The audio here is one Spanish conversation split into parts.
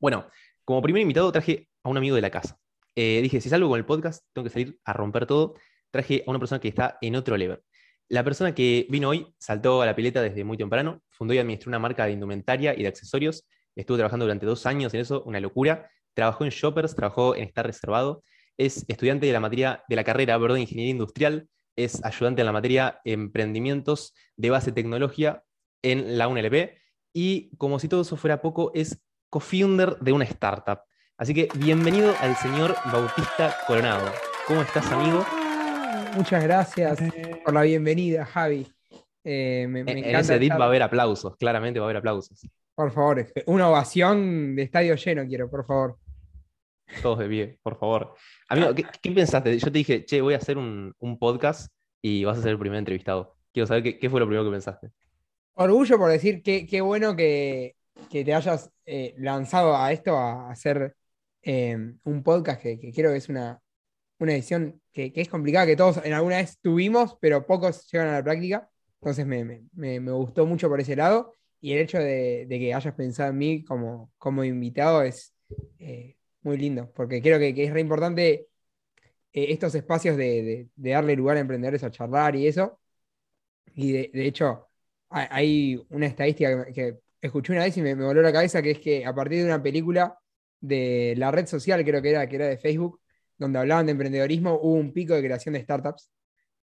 Bueno, como primer invitado traje a un amigo de la casa. Eh, dije, si salgo con el podcast, tengo que salir a romper todo. Traje a una persona que está en otro level. La persona que vino hoy saltó a la pileta desde muy temprano, fundó y administró una marca de indumentaria y de accesorios. Estuvo trabajando durante dos años en eso, una locura. Trabajó en Shoppers, trabajó en Estar Reservado. Es estudiante de la materia de la carrera de Ingeniería Industrial. Es ayudante en la materia Emprendimientos de Base Tecnología en la UNLP. Y como si todo eso fuera poco, es co-founder de una startup. Así que bienvenido al señor Bautista Coronado. ¿Cómo estás, amigo? Muchas gracias por la bienvenida, Javi. Eh, en ese edit va a haber aplausos, claramente va a haber aplausos. Por favor, una ovación de estadio lleno quiero, por favor. Todos de pie, por favor. Amigo, ¿qué, pensaste? Yo te dije, che, voy a hacer un, podcast y vas a ser el primer entrevistado. Quiero saber qué, fue lo primero que pensaste. Orgullo por decir qué, qué bueno que, te hayas eh, lanzado a esto, a hacer eh, un podcast que, creo que es una, una edición que, es complicada, que todos en alguna vez tuvimos, pero pocos llegan a la práctica. Entonces me, gustó mucho por ese lado. Y el hecho de, que hayas pensado en mí como, como invitado es eh, muy lindo, porque creo que, es re importante eh, estos espacios de, darle lugar a emprendedores a charlar y eso. Y de, hecho, hay una estadística que, escuché una vez y me, me, voló la cabeza, que es que a partir de una película de la red social, creo que era, que era de Facebook, donde hablaban de emprendedorismo, hubo un pico de creación de startups.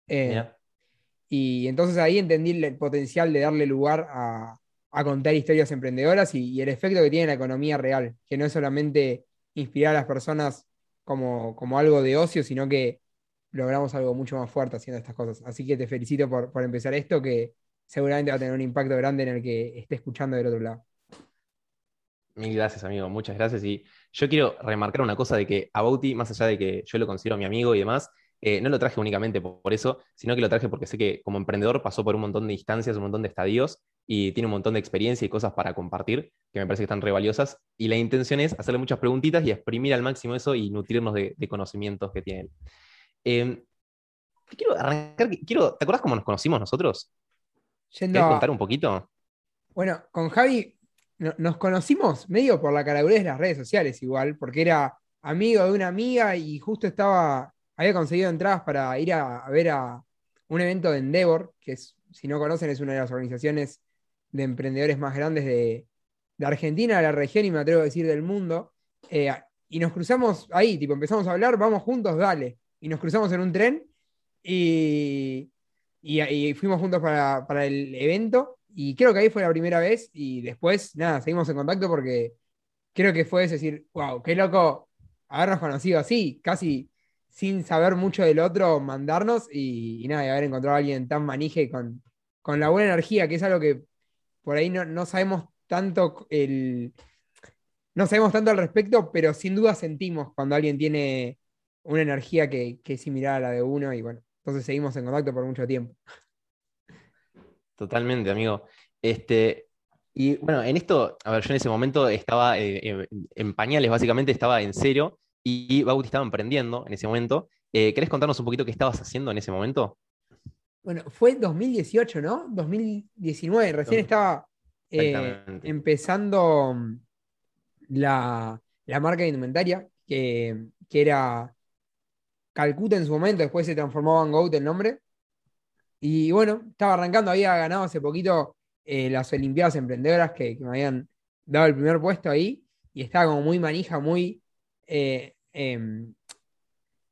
Eh, y entonces ahí entendí el potencial de darle lugar a, contar historias emprendedoras y, el efecto que tiene en la economía real, que no es solamente inspirar a las personas como, como algo de ocio, sino que logramos algo mucho más fuerte haciendo estas cosas. Así que te felicito por, por empezar esto, que seguramente va a tener un impacto grande en el que esté escuchando del otro lado. Mil gracias, amigo, muchas gracias. Y yo quiero remarcar una cosa de que a Bauti, más allá de que yo lo considero mi amigo y demás, eh, no lo traje únicamente por, eso, sino que lo traje porque sé que como emprendedor pasó por un montón de instancias, un montón de estadios y tiene un montón de experiencia y cosas para compartir que me parece que están re valiosas. Y la intención es hacerle muchas preguntitas y exprimir al máximo eso y nutrirnos de, conocimientos que tienen. Em, quiero arrancar, quiero, ¿te acuerdas cómo nos conocimos nosotros? ¿Quieres contar un poquito? Bueno, con Javi nos conocimos medio por la caradurez de las redes sociales igual, porque era amigo de una amiga y justo estaba, había conseguido entradas para ir a, ver a un evento de Endeavor, que es, si no conocen, es una de las organizaciones de emprendedores más grandes de, Argentina, de la región y me atrevo a decir del mundo. Eh, y nos cruzamos ahí, tipo, empezamos a hablar, vamos juntos, dale. Y nos cruzamos en un tren y, y, fuimos juntos para, para el evento y creo que ahí fue la primera vez y después, nada, seguimos en contacto porque creo que fue decir, wow, qué loco habernos conocido así, casi sin saber mucho del otro, mandarnos y, nada, y haber encontrado a alguien tan manije con, con la buena energía, que es algo que por ahí no, sabemos tanto el... No sabemos tanto al respecto, pero sin duda sentimos cuando alguien tiene una energía que, que es similar a la de uno y bueno, entonces seguimos en contacto por mucho tiempo. Totalmente, amigo. Este, y bueno, en esto, a ver, yo en ese momento estaba eh, en, pañales, básicamente estaba en cero, y Bauti estaba emprendiendo en ese momento. Eh, ¿Querés contarnos un poquito qué estabas haciendo en ese momento? Bueno, fue 2018, ¿no? 2019, recién estaba eh, empezando mm, la, marca de indumentaria, que, que, era Calcuta en su momento, después se transformó en Goat el nombre. Y bueno, estaba arrancando, había ganado hace poquito eh, las Olimpiadas Emprendedoras que, me habían dado el primer puesto ahí y estaba como muy manija, muy eh, em,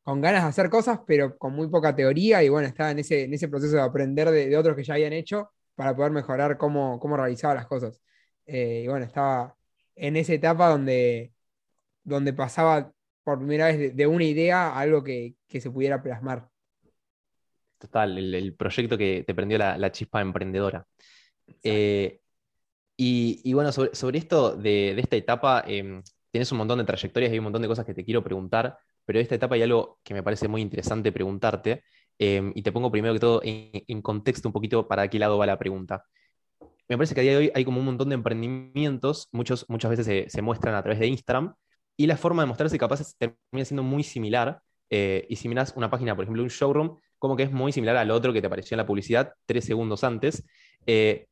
con ganas de hacer cosas, pero con muy poca teoría y bueno, estaba en ese, en ese proceso de aprender de, otros que ya habían hecho para poder mejorar cómo, cómo realizaba las cosas. Eh, y bueno, estaba en esa etapa donde, donde pasaba por primera vez de, una idea a algo que, que se pudiera plasmar. Total, el, proyecto que te prendió la, chispa emprendedora. Eh, y, bueno, sobre, esto de, esta etapa, em, tienes un montón de trayectorias y un montón de cosas que te quiero preguntar, pero de esta etapa hay algo que me parece muy interesante preguntarte, em, y te pongo primero que todo en, contexto un poquito para qué lado va la pregunta. Me parece que a día de hoy hay como un montón de emprendimientos, muchos, muchas veces se, muestran a través de Instagram, y la forma de mostrarse capaz termina siendo muy similar. Eh, y si miras una página, por ejemplo, un showroom, como que es muy similar al otro que te apareció en la publicidad tres segundos antes. Eh,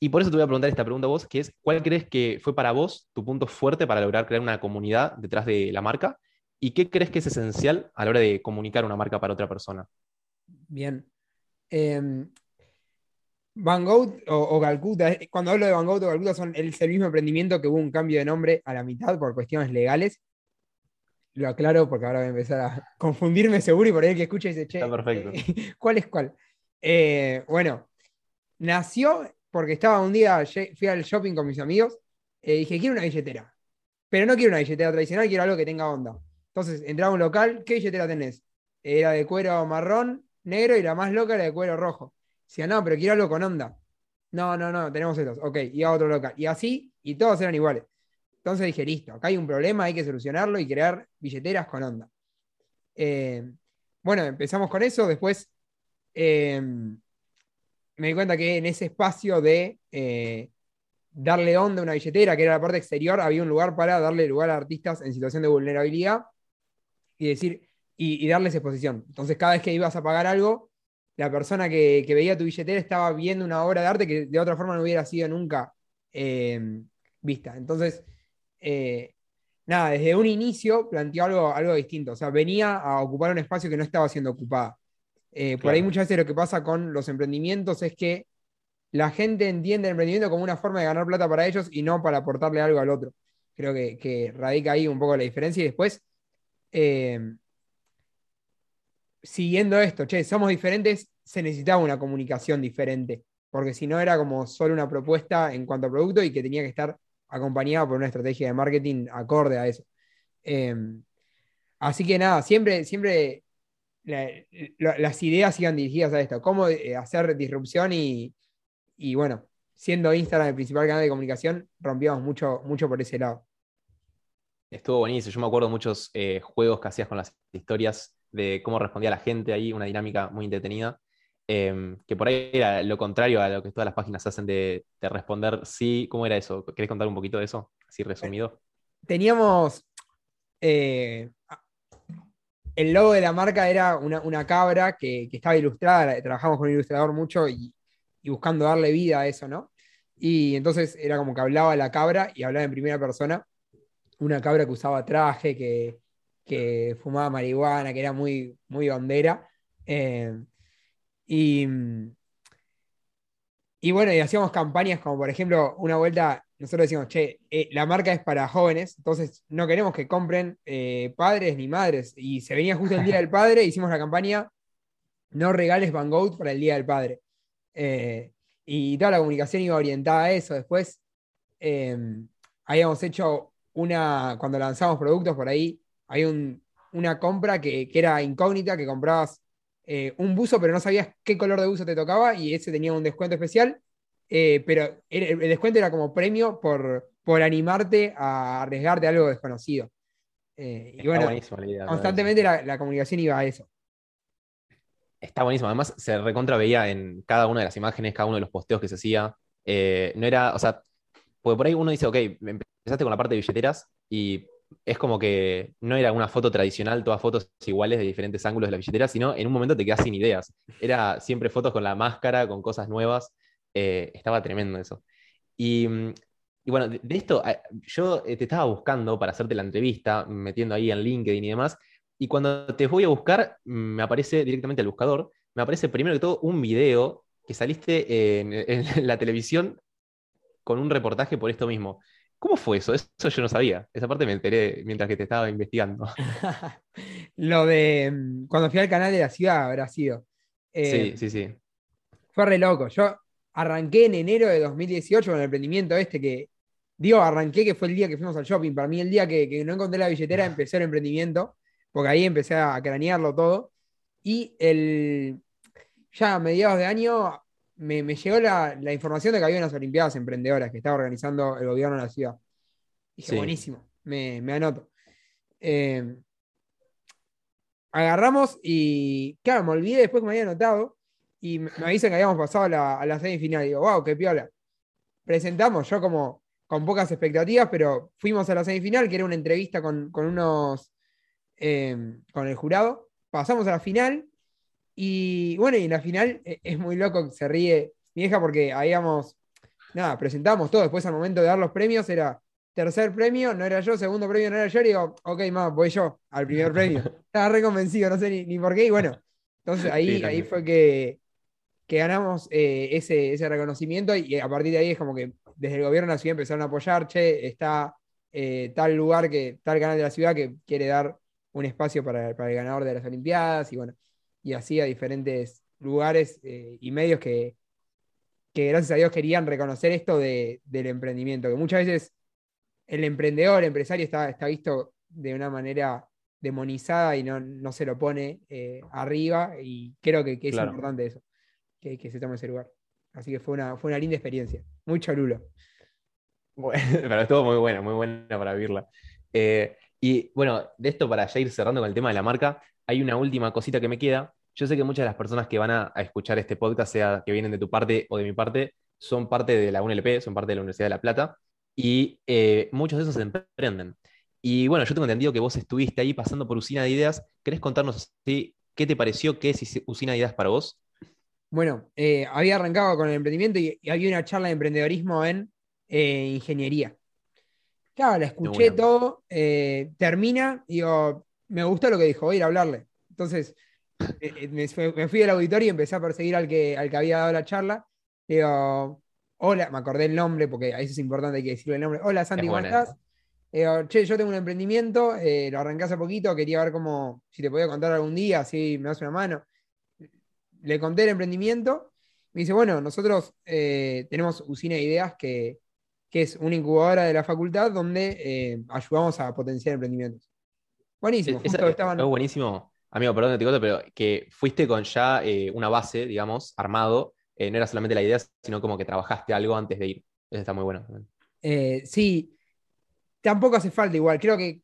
Y por eso te voy a preguntar esta pregunta a vos, que es, ¿cuál crees que fue para vos tu punto fuerte para lograr crear una comunidad detrás de la marca? ¿Y qué crees que es esencial a la hora de comunicar una marca para otra persona? Bien. Em, Van Gogh o, Calcuta, eh, cuando hablo de Van Gogh o Calcuta son el, mismo emprendimiento que hubo un cambio de nombre a la mitad por cuestiones legales. Lo aclaro porque ahora voy a empezar a confundirme seguro y por ahí que escucha dice, che, perfecto. Eh, ¿cuál es cuál? Eh, bueno, nació porque estaba un día, fui al shopping con mis amigos y dije, quiero una billetera, pero no quiero una billetera tradicional, quiero algo que tenga onda. Entonces entraba a un local, ¿qué billetera tenés? Era de cuero marrón, negro y la más loca era de cuero rojo. Decía, no, pero quiero algo con onda. No, no, no, tenemos estos. Ok, y a otro local. Y así, y todos eran iguales. Entonces dije, listo, acá hay un problema, hay que solucionarlo y crear billeteras con onda. Eh, bueno, empezamos con eso. Después eh, me di cuenta que en ese espacio de eh, darle onda a una billetera, que era la parte exterior, había un lugar para darle lugar a artistas en situación de vulnerabilidad y decir, y darles exposición. Entonces, cada vez que ibas a pagar algo, la persona que, veía tu billetera estaba viendo una obra de arte que de otra forma no hubiera sido nunca eh, vista. Entonces, eh, nada, desde un inicio planteó algo, algo distinto. O sea, venía a ocupar un espacio que no estaba siendo ocupado. Eh, por ahí muchas veces lo que pasa con los emprendimientos es que la gente entiende el emprendimiento como una forma de ganar plata para ellos y no para aportarle algo al otro. Creo que, radica ahí un poco la diferencia y después siguiendo esto, che, somos diferentes, se necesitaba una comunicación diferente, porque si no era como solo una propuesta en cuanto a producto y que tenía que estar acompañada por una estrategia de marketing acorde a eso. Em, así que nada, siempre, siempre las ideas sigan dirigidas a esto, cómo eh, hacer disrupción y, bueno, siendo Instagram el principal canal de comunicación, rompíamos mucho, mucho por ese lado. Estuvo buenísimo. Yo me acuerdo muchos eh, juegos que hacías con las historias de cómo respondía la gente ahí, una dinámica muy entretenida. Em, que por ahí era lo contrario a lo que todas las páginas hacen de, responder sí. ¿Cómo era eso? ¿Querés contar un poquito de eso? Así resumido. Teníamos. Eh, el logo de la marca era una, cabra que, estaba ilustrada, trabajamos con un ilustrador mucho y, buscando darle vida a eso, ¿no? Y entonces era como que hablaba la cabra y hablaba en primera persona. Una cabra que usaba traje, que, que fumaba marihuana, que era muy, muy bandera. Eh, y, y bueno, y hacíamos campañas como por ejemplo, una vuelta, nosotros decimos, che, eh, la marca es para jóvenes, entonces no queremos que compren eh, padres ni madres. Y se venía justo el Día del Padre, hicimos la campaña, no regales Van Gogh para el Día del Padre. y toda la comunicación iba orientada a eso. Después habíamos hecho una, cuando lanzamos productos por ahí, hay una compra que, era incógnita, que comprabas eh, un buzo, pero no sabías qué color de buzo te tocaba y ese tenía un descuento especial, eh, pero el, descuento era como premio por, por animarte a arriesgarte a algo desconocido. Eh, y bueno, constantemente la, comunicación iba a eso. Está buenísimo. Además, se recontra veía en cada una de las imágenes, cada uno de los posteos que se hacía. no era, o sea, porque por ahí uno dice, ok, empezaste con la parte de billeteras y es como que no era una foto tradicional, todas fotos iguales de diferentes ángulos de la billetera, sino en un momento te quedas sin ideas. Era siempre fotos con la máscara, con cosas nuevas. Eh, estaba tremendo eso. Y, bueno, de, esto, ah, yo eh, te estaba buscando para hacerte la entrevista, metiendo ahí en LinkedIn y demás, y cuando te voy a buscar, me aparece directamente el buscador, me aparece primero que todo un video que saliste en la televisión con un reportaje por esto mismo. ¿Cómo fue eso? Eso yo no sabía. Esa parte me enteré mientras que te estaba investigando. Lo de mm, cuando fui al canal de la ciudad habrá sido. sí, eh, sí, sí. Fue re loco. Yo arranqué en enero de 2018 con el emprendimiento este que, digo, arranqué que fue el día que fuimos al shopping. Para mí el día que, no encontré la billetera empecé el emprendimiento, porque ahí empecé a cranearlo todo. Y el, ya a mediados de año me, llegó la, información de que había unas Olimpiadas Emprendedoras que estaba organizando el gobierno de la ciudad. Dije, buenísimo, me, anoto. Eh, agarramos y, claro, me olvidé después que me había anotado y me, dicen que habíamos pasado a la, a la semifinal. Digo, wow, qué piola. Presentamos, yo como con pocas expectativas, pero fuimos a la semifinal, que era una entrevista con, unos, eh, con el jurado. Pasamos a la final y bueno, y en la final e, es muy loco que se ríe mi hija porque habíamos, nada, presentamos todo. Después al momento de dar los premios era tercer premio, no era yo, segundo premio no era yo, y digo, ok, más, voy yo al primer premio. Estaba reconvencido, no sé ni, por qué, y bueno, entonces ahí, ahí fue que, que ganamos eh, ese, ese reconocimiento y a partir de ahí es como que desde el gobierno de la ciudad empezaron a apoyar, che, está eh, tal lugar, que, tal canal de la ciudad que quiere dar un espacio para, el ganador de las Olimpiadas y bueno, y así a diferentes lugares eh, y medios que, que gracias a Dios querían reconocer esto del emprendimiento, que muchas veces el emprendedor, el empresario está, está visto de una manera demonizada y no, no se lo pone eh, arriba y creo que, es importante eso, que, que, se tome ese lugar. Así que fue una, fue una linda experiencia, muy cholulo. Bueno, pero estuvo muy buena, muy buena para vivirla. Eh, y bueno, de esto para ya ir cerrando con el tema de la marca, hay una última cosita que me queda. Yo sé que muchas de las personas que van a, escuchar este podcast, sea que vienen de tu parte o de mi parte, son parte de la UNLP, son parte de la Universidad de La Plata, y eh, muchos de esos se emprenden. Y bueno, yo tengo entendido que vos estuviste ahí pasando por Usina de Ideas. ¿Querés contarnos qué te pareció? ¿Qué es Usina de Ideas para vos? Bueno, eh, había arrancado con el emprendimiento y, había una charla de emprendedorismo en eh, ingeniería. Claro, la escuché todo, termina, digo, me gustó lo que dijo, voy a ir a hablarle. Entonces, eh, eh, me, fui al auditorio y empecé a perseguir al que, al que había dado la charla. Digo, hola, me acordé el nombre, porque a eso es importante, hay que decirle el nombre. Hola, Santi, ¿cómo estás? Digo, che, yo tengo un emprendimiento, lo arranqué hace poquito, quería ver cómo, si te podía contar algún día, así me das una mano. Le conté el emprendimiento, me dice, bueno, nosotros tenemos Usina de Ideas que que es una incubadora de la facultad donde eh, ayudamos a potenciar emprendimientos. Buenísimo. Es, buenísimo, amigo, perdón, te corto, pero que fuiste con ya eh, una base, digamos, armado. Eh, no era solamente la idea, sino como que trabajaste algo antes de ir. Eso está muy bueno. sí, tampoco hace falta igual. Creo que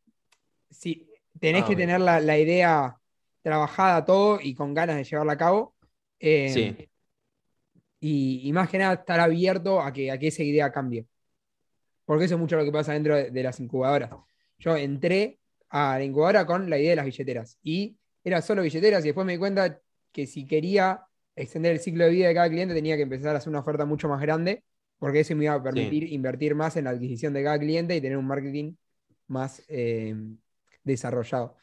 si tenés ah, que tener la, idea trabajada todo y con ganas de llevarla a cabo. sí. Y, más que nada estar abierto a que, a que esa idea cambie porque eso es mucho lo que pasa dentro de, las incubadoras. Yo entré a la incubadora con la idea de las billeteras y era solo billeteras y después me di cuenta que si quería extender el ciclo de vida de cada cliente tenía que empezar a hacer una oferta mucho más grande porque eso me iba a permitir invertir más en la adquisición de cada cliente y tener un marketing más eh, desarrollado.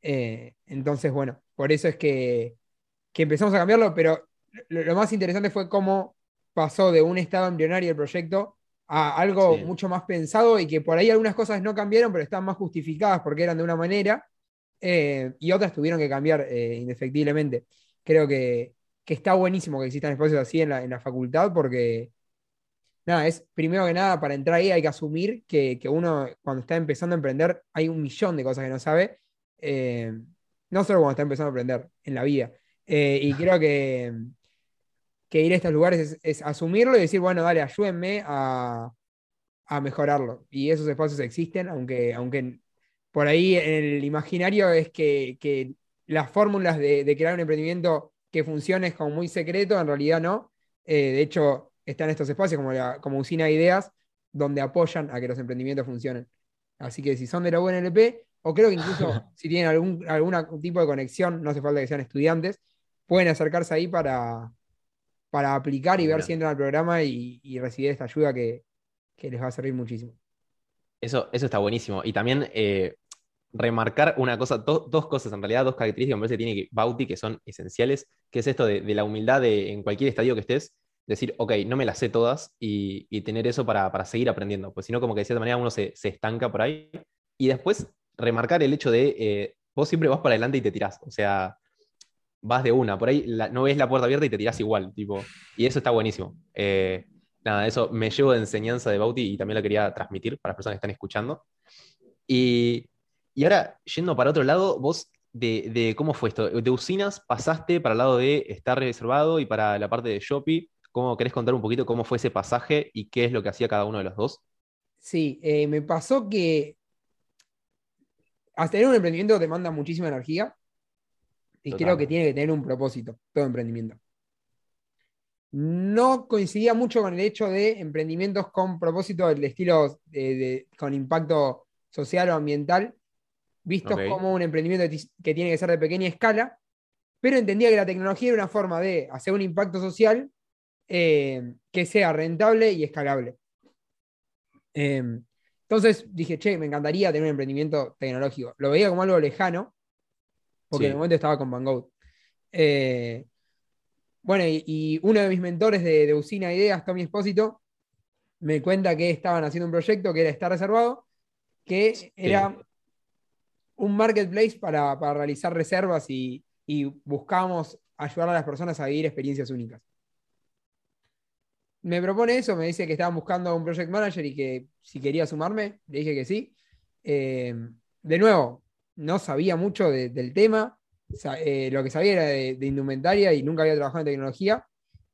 Eh, entonces, bueno, por eso es que, empezamos a cambiarlo, pero lo, lo, más interesante fue cómo pasó de un estado embrionario el proyecto a algo mucho más pensado y que por ahí algunas cosas no cambiaron, pero están más justificadas porque eran de una manera eh, y otras tuvieron que cambiar eh, indefectiblemente. Creo que, está buenísimo que existan espacios así en la, facultad porque, nada, es primero que nada, para entrar ahí hay que asumir que, uno cuando está empezando a emprender hay un millón de cosas que no sabe, eh, no solo cuando está empezando a aprender en la vida. y creo que que ir a estos lugares es, asumirlo y decir, bueno, dale, ayúdenme a, mejorarlo. Y esos espacios existen, aunque, aunque por ahí en el imaginario es que, las fórmulas de, crear un emprendimiento que funcione es como muy secreto, en realidad no. Eh, de hecho, están estos espacios como, la, como Usina de Ideas, donde apoyan a que los emprendimientos funcionen. Así que si son de la UNLP, o creo que incluso si tienen algún, algún tipo de conexión, no hace falta que sean estudiantes, pueden acercarse ahí para, para aplicar y ver si entran al programa y, recibir esta ayuda que, les va a servir muchísimo. Eso, eso está buenísimo. Y también eh, remarcar una cosa, dos cosas en realidad, dos características que me parece que tiene Bauti que son esenciales, que es esto de, la humildad de, en cualquier estadio que estés, decir, ok, no me las sé todas y, tener eso para, seguir aprendiendo, pues si no, como que de cierta manera uno se, estanca por ahí. Y después, remarcar el hecho de, eh, vos siempre vas para adelante y te tirás, o sea, vas de una. Por ahí no ves la puerta abierta y te tirás igual, tipo. Y eso está buenísimo. Eh, nada, eso me llevo de enseñanza de Bauti y también lo quería transmitir para las personas que están escuchando. Y, ahora, yendo para otro lado, vos, de, cómo fue esto, de usinas pasaste para el lado de estar reservado y para la parte de Shopee. ¿Cómo querés contar un poquito cómo fue ese pasaje y qué es lo que hacía cada uno de los dos? Sí, eh, me pasó que hasta tener un emprendimiento demanda muchísima energía y creo que tiene que tener un propósito, todo emprendimiento. No coincidía mucho con el hecho de emprendimientos con propósito del estilo de, con impacto social o ambiental, vistos como un emprendimiento que tiene que ser de pequeña escala, pero entendía que la tecnología era una forma de hacer un impacto social eh, que sea rentable y escalable. Em, entonces dije, che, me encantaría tener un emprendimiento tecnológico. Lo veía como algo lejano, porque en el momento estaba con Van eh, bueno, y, uno de mis mentores de, de Usina Ideas, Tommy Espósito, me cuenta que estaban haciendo un proyecto que era Estar Reservado, que era un marketplace para, realizar reservas y, y buscábamos ayudar a las personas a vivir experiencias únicas. Me propone eso, me dice que estaban buscando un project manager y que si quería sumarme, le dije que sí. Eh, de nuevo, no sabía mucho del tema, eh, lo que sabía era de, indumentaria y nunca había trabajado en tecnología,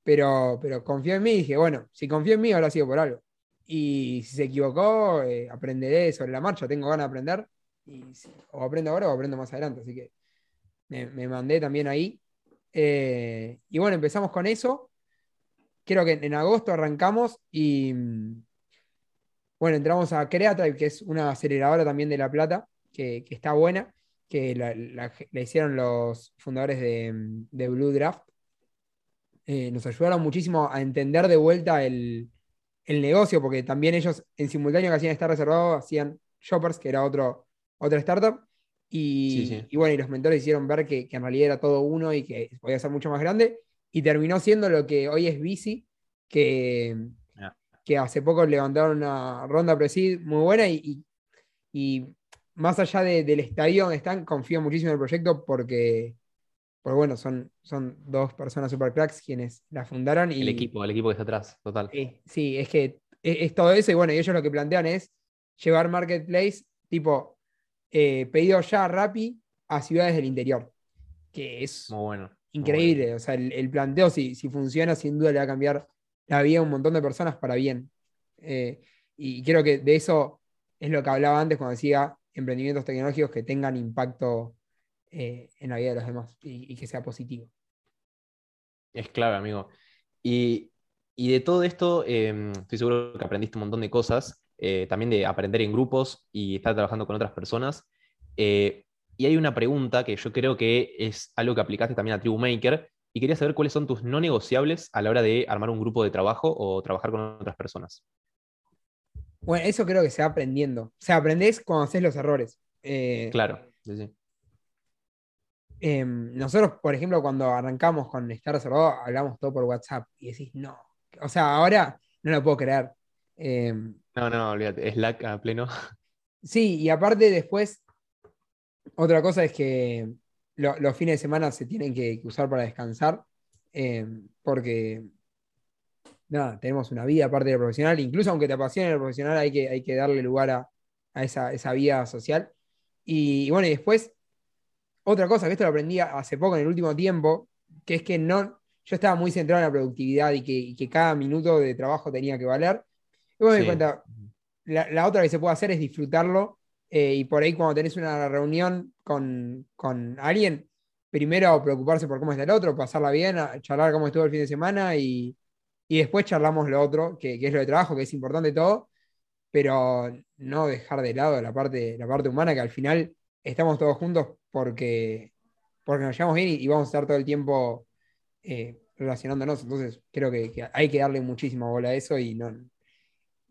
pero, pero confió en mí y dije, bueno, si confío en mí, habrá sido por algo. Y si se equivocó, eh, aprenderé sobre la marcha, tengo ganas de aprender, y, o aprendo ahora o aprendo más adelante, así que me, mandé también ahí. Eh, y bueno, empezamos con eso. Creo que en, agosto arrancamos y bueno, entramos a Creatribe, que es una aceleradora también de La Plata, que, que está buena que la, hicieron los fundadores de, Blue Draft, eh, nos ayudaron muchísimo a entender de vuelta el, negocio, porque también ellos en simultáneo que hacían estar reservado, hacían Shoppers, que era otro, otra startup, y, bueno, y los mentores hicieron ver que, en realidad era todo uno y que podía ser mucho más grande, y terminó siendo lo que hoy es Bici, que, que hace poco levantaron una ronda presid muy buena y, y más allá del estadio donde están, confío muchísimo en el proyecto porque, bueno, son, son dos personas super cracks quienes la fundaron. Y, el equipo, el equipo que está atrás, total. sí, es que es, todo eso y bueno, ellos lo que plantean es llevar marketplace tipo eh, pedido ya Rappi a ciudades del interior, que es bueno, increíble. O sea, el, planteo, si, si, funciona, sin duda le va a cambiar la vida a un montón de personas para bien. Eh, y creo que de eso es lo que hablaba antes cuando decía emprendimientos tecnológicos que tengan impacto eh, en la vida de los demás y, que sea positivo. Es clave, amigo. Y, de todo esto, em, estoy seguro que aprendiste un montón de cosas, eh, también de aprender en grupos y estar trabajando con otras personas. Eh, y hay una pregunta que yo creo que es algo que aplicaste también a Tribu Maker, y quería saber cuáles son tus no negociables a la hora de armar un grupo de trabajo o trabajar con otras personas. Bueno, eso creo que se va aprendiendo. O sea, aprendés cuando haces los errores. Eh, claro, sí, sí. Em, nosotros, por ejemplo, cuando arrancamos con estar reservado, hablamos todo por WhatsApp y decís, no. O sea, ahora no lo puedo creer. Em, no, no, olvídate, Slack a pleno. Sí, y aparte después, otra cosa es que los fines de semana se tienen que, usar para descansar, em, porque nada, tenemos una vida aparte de lo profesional, incluso aunque te apasione lo profesional, hay que, hay que darle lugar a, esa, esa, vida social. Y, bueno, y después, otra cosa, que esto lo aprendí hace poco, en el último tiempo, que es que no, yo estaba muy centrado en la productividad y que, cada minuto de trabajo tenía que valer. Y bueno, me cuenta, la, otra que se puede hacer es disfrutarlo. Eh, y por ahí cuando tenés una reunión con, con, alguien, primero preocuparse por cómo está el otro, pasarla bien, charlar cómo estuvo el fin de semana y, y después charlamos lo otro, que, es lo de trabajo, que es importante todo, pero no dejar de lado la parte, la parte humana, que al final estamos todos juntos porque, porque nos llevamos bien y, vamos a estar todo el tiempo eh, relacionándonos. Entonces, creo que, hay que darle muchísima bola a eso y no, no,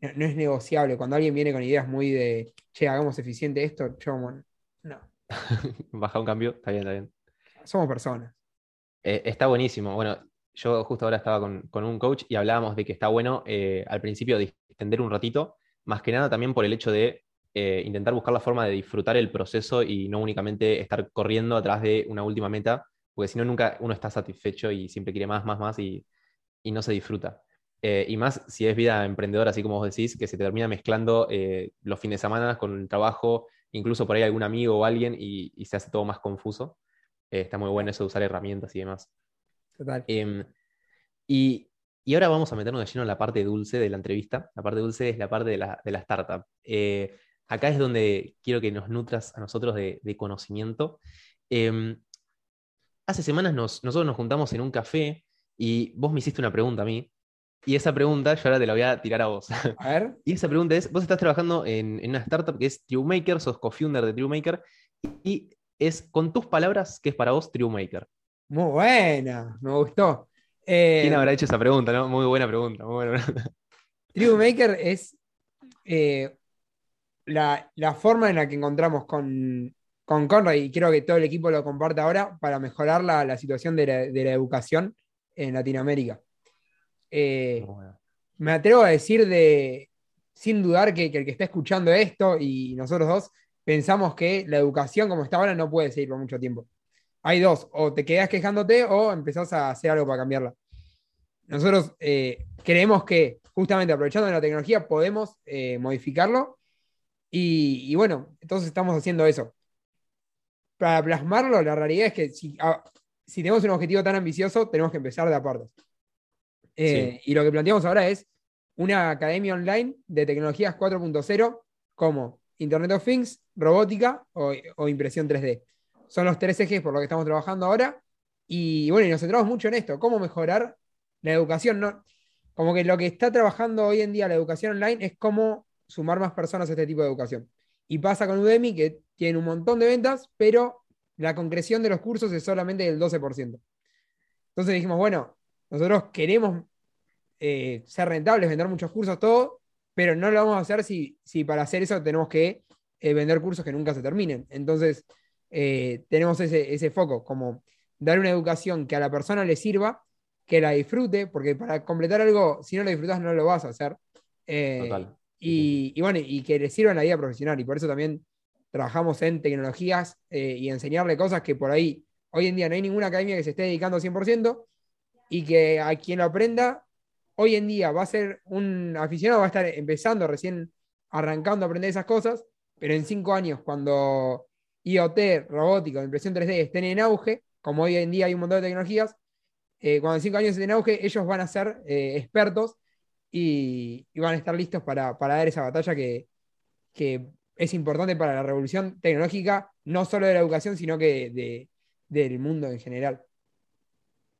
es negociable. Cuando alguien viene con ideas muy de, che, hagamos eficiente esto, yo no. Baja un cambio, está bien, está bien. Somos personas. Eh, está buenísimo. Bueno, yo justo ahora estaba con, un coach y hablábamos de que está bueno eh, al principio extender un ratito, más que nada también por el hecho de eh, intentar buscar la forma de disfrutar el proceso y no únicamente estar corriendo atrás de una última meta, porque si no nunca uno está satisfecho y siempre quiere más, más, más y, no se disfruta. Eh, y más si es vida emprendedora, así como vos decís, que se termina mezclando los fines de semana con el trabajo, incluso por ahí algún amigo o alguien y, y se hace todo más confuso. está muy bueno eso de usar herramientas y demás. Em, y, ahora vamos a meternos de lleno en la parte dulce de la entrevista. La parte dulce es la parte de la, startup. Eh, acá es donde quiero que nos nutras a nosotros de, conocimiento. Em, hace semanas nosotros nos juntamos en un café y vos me hiciste una pregunta a mí. Y esa pregunta yo ahora te la voy a tirar a vos. A ver. y esa pregunta es, vos estás trabajando en, una startup que es TrueMaker, sos co-founder de TrueMaker, y es, con tus palabras, ¿qué es para vos TrueMaker? Muy buena, me gustó. Eh, ¿Quién habrá hecho esa pregunta? no? Muy buena pregunta. Muy buena pregunta. Tribu Maker es eh, la, la forma en la que encontramos con, con Conrad, y creo que todo el equipo lo comparte ahora, para mejorar la, la situación de la, de la educación en Latinoamérica. Eh, me atrevo a decir de, sin dudar que, que el que está escuchando esto y nosotros dos pensamos que la educación como está ahora no puede seguir por mucho tiempo. Hay dos, o te quedas quejándote o empezás a hacer algo para cambiarla. Nosotros eh, creemos que justamente aprovechando la tecnología podemos eh, modificarlo y, y bueno, entonces estamos haciendo eso. Para plasmarlo, la realidad es que si, a- si tenemos un objetivo tan ambicioso, tenemos que empezar de apartes. Eh, Y lo que planteamos ahora es una academia online de tecnologías 4.0 como Internet of Things, robótica o, o impresión 3D. Son los tres ejes por los que estamos trabajando ahora. Y bueno, nos centramos mucho en esto, cómo mejorar la educación. ¿no? Como que lo que está trabajando hoy en día la educación online es cómo sumar más personas a este tipo de educación. Y pasa con Udemy, que tiene un montón de ventas, pero la concreción de los cursos es solamente del 12%. Entonces dijimos, bueno, nosotros queremos eh, ser rentables, vender muchos cursos, todo, pero no lo vamos a hacer si, si para hacer eso tenemos que eh, vender cursos que nunca se terminen. Entonces, eh, tenemos ese, ese foco, como dar una educación que a la persona le sirva, que la disfrute, porque para completar algo, si no lo disfrutas, no lo vas a hacer. Eh, Total. y, y bueno, y que le sirva en la vida profesional. Y por eso también trabajamos en tecnologías eh, y enseñarle cosas que por ahí, hoy en día no hay ninguna academia que se esté dedicando 100% y que a quien lo aprenda, hoy en día va a ser un aficionado, va a estar empezando recién arrancando a aprender esas cosas, pero en cinco años, cuando IoT, robótica, impresión 3D estén en auge, como hoy en día hay un montón de tecnologías, eh, cuando en cinco años estén en auge, ellos van a ser eh, expertos y, van a estar listos para, para dar esa batalla que, que es importante para la revolución tecnológica, no solo de la educación, sino que de- del mundo en general.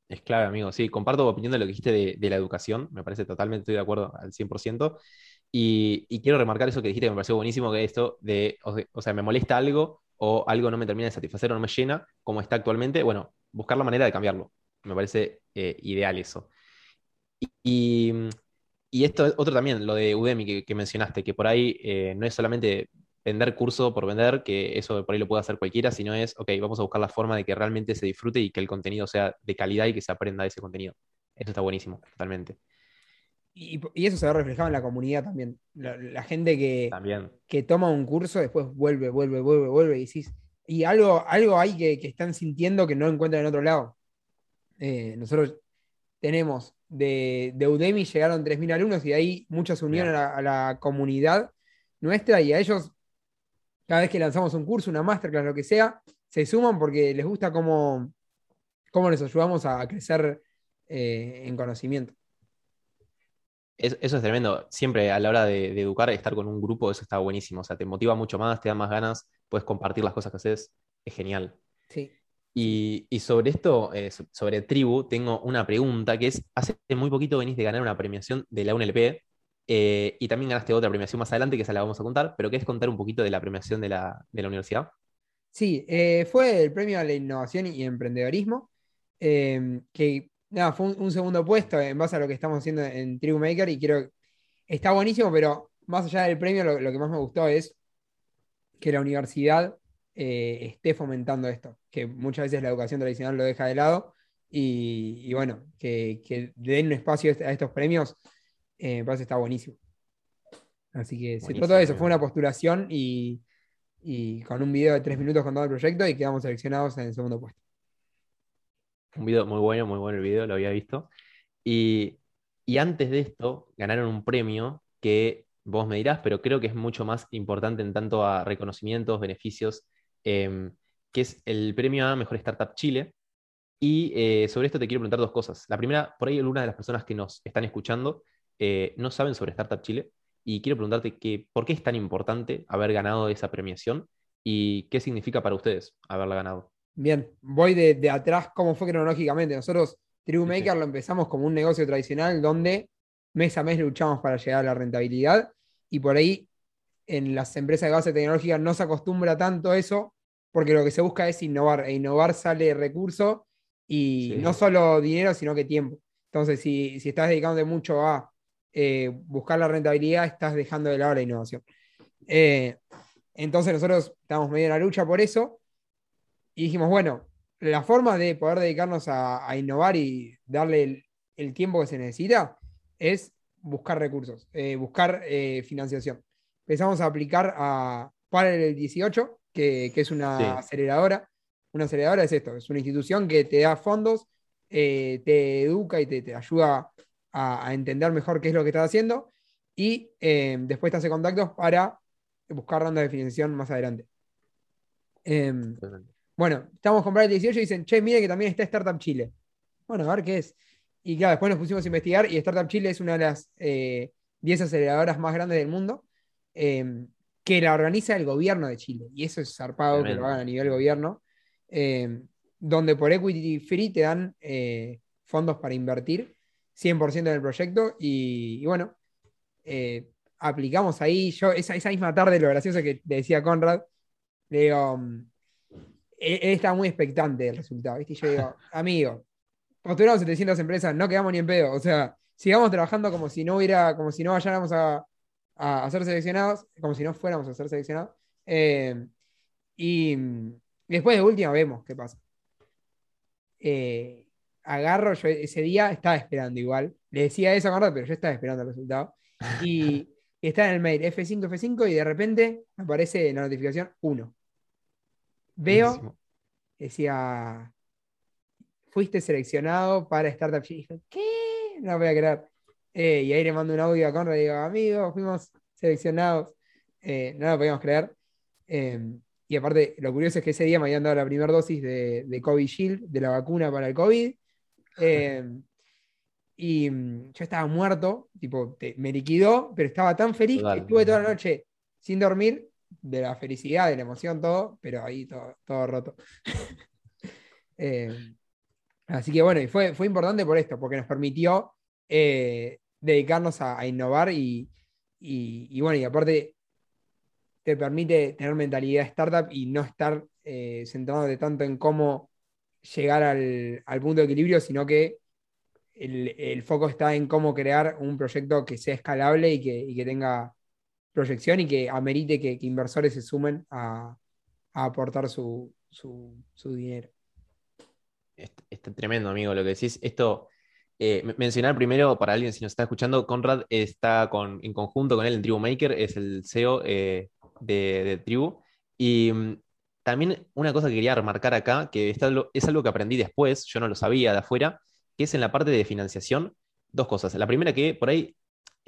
Es clave, amigo. Sí, comparto tu opinión de lo que dijiste de, la educación. Me parece totalmente, estoy de acuerdo al 100%. Y, y quiero remarcar eso que dijiste, que me pareció buenísimo, que esto de, o sea, me molesta algo o algo no me termina de satisfacer o no me llena, como está actualmente, bueno, buscar la manera de cambiarlo. Me parece eh, ideal eso. Y, y- esto es otro también, lo de Udemy que, mencionaste, que por ahí eh, no es solamente vender curso por vender, que eso por ahí lo puede hacer cualquiera, sino es, ok, vamos a buscar la forma de que realmente se disfrute y que el contenido sea de calidad y que se aprenda ese contenido. Eso está buenísimo, totalmente. Y, y eso se ve reflejado en la comunidad también. La, la gente que, También. que toma un curso, después vuelve, vuelve, vuelve, vuelve y decís. Y algo, algo hay que, que están sintiendo que no encuentran en otro lado. Eh, nosotros tenemos de, de Udemy llegaron 3.000 alumnos y de ahí muchos se unieron a la, a la comunidad nuestra y a ellos, cada vez que lanzamos un curso, una masterclass, lo que sea, se suman porque les gusta cómo, cómo les ayudamos a crecer eh, en conocimiento. Es- eso es tremendo. Siempre a la hora de, de educar, estar con un grupo, eso está buenísimo. O sea, te motiva mucho más, te da más ganas, puedes compartir las cosas que haces. Es genial. Sí. Y, y sobre esto, eh, so- sobre Tribu, tengo una pregunta que es, hace muy poquito venís de ganar una premiación de la UNLP eh, y también ganaste otra premiación más adelante, que esa la vamos a contar, pero ¿querés contar un poquito de la premiación de la, de la universidad? Sí, eh, fue el premio a la innovación y emprendedorismo, que nada, fue un, un segundo puesto en base a lo que estamos haciendo en Tribu Maker y que está buenísimo, pero más allá del premio, lo, lo que más me gustó es que la universidad eh, esté fomentando esto, que muchas veces la educación tradicional lo deja de lado y, y bueno, que, den un espacio a estos premios, eh, me parece que está buenísimo. Así que se Buenísimo, trató de eso, fue una postulación y, y con un video de tres minutos con todo el proyecto y quedamos seleccionados en el segundo puesto. Un video muy bueno, muy bueno el video, lo había visto. Y, y antes de esto, ganaron un premio que vos me dirás, pero creo que es mucho más importante en tanto a reconocimientos, beneficios, em, que es el premio a Mejor Startup Chile. Y eh, sobre esto te quiero preguntar dos cosas. La primera, por ahí algunas de las personas que nos están escuchando eh, no saben sobre Startup Chile y quiero preguntarte que, por qué es tan importante haber ganado esa premiación y qué significa para ustedes haberla ganado. Bien, voy de, de atrás, ¿cómo fue cronológicamente? Nosotros, Tribu Sí, lo empezamos como un negocio tradicional donde mes a mes luchamos para llegar a la rentabilidad y por ahí en las empresas de base tecnológica no se acostumbra tanto eso porque lo que se busca es innovar e innovar sale recurso y Sí. no solo dinero, sino que tiempo. Entonces, si, si estás dedicándote mucho a eh, buscar la rentabilidad, estás dejando de lado la innovación. Eh, entonces nosotros estamos medio en la lucha por eso y dijimos, bueno, la forma de poder dedicarnos a, innovar y darle el, tiempo que se necesita es buscar recursos, eh, buscar financiación. Empezamos a aplicar a Parallel 18, que, es una aceleradora. Una aceleradora es esto, es una institución que te da fondos, te educa y te, te ayuda a, entender mejor qué es lo que estás haciendo y eh, después te hace contactos para buscar rondas de financiación más adelante. Em, bueno, estamos con el 18 y dicen, che, mire que también está Startup Chile. Bueno, a ver qué es. Y claro, después nos pusimos a investigar y Startup Chile es una de las 10 eh, aceleradoras más grandes del mundo em, que la organiza el gobierno de Chile. Y eso es zarpado que lo hagan a nivel gobierno. Em, donde por equity free te dan eh, fondos para invertir 100% en el proyecto y, bueno, eh, aplicamos ahí, yo esa, esa, misma tarde, lo gracioso que le decía Conrad, le digo, mm, él, estaba muy expectante del resultado, ¿viste? Y yo digo, amigo, postulamos 700 empresas, no quedamos ni en pedo, o sea, sigamos trabajando como si no hubiera, como si no vayáramos a, a, ser seleccionados, como si no fuéramos a ser seleccionados. Eh, y, después de última vemos qué pasa. Eh, agarro, yo ese día estaba esperando igual. Le decía eso a pero yo estaba esperando el resultado. Y, está en el mail F5, F5, y de repente aparece la notificación 1. Veo, decía, fuiste seleccionado para Startup Y dije, ¿qué? No voy a creer. Eh, y ahí le mando un audio a Conrad y digo, amigo, fuimos seleccionados. Eh, no lo podíamos creer. Em, y aparte, lo curioso es que ese día me habían dado la primera dosis de, de COVID Shield, de la vacuna para el COVID. Eh, y mm, yo estaba muerto, tipo, me liquidó, pero estaba tan feliz que estuve toda la noche sin dormir, de la felicidad, de la emoción, todo, pero ahí todo, todo roto. Eh, así que bueno, y fue, fue importante por esto, porque nos permitió eh, dedicarnos a, innovar y, y, bueno, y aparte te permite tener mentalidad startup y no estar centrado de tanto en cómo llegar al, punto de equilibrio, sino que el, foco está en cómo crear un proyecto que sea escalable y que, tenga proyección y que amerite que, inversores se sumen a, aportar su, dinero. Está tremendo, amigo, lo que decís. Esto, eh, mencionar primero, para alguien si nos está escuchando, Conrad está con, en conjunto con él en Tribu Maker, es el CEO eh, de, de, Tribu. Y mm, también una cosa que quería remarcar acá, que es algo que aprendí después, yo no lo sabía de afuera, que es en la parte de financiación, dos cosas. La primera que por ahí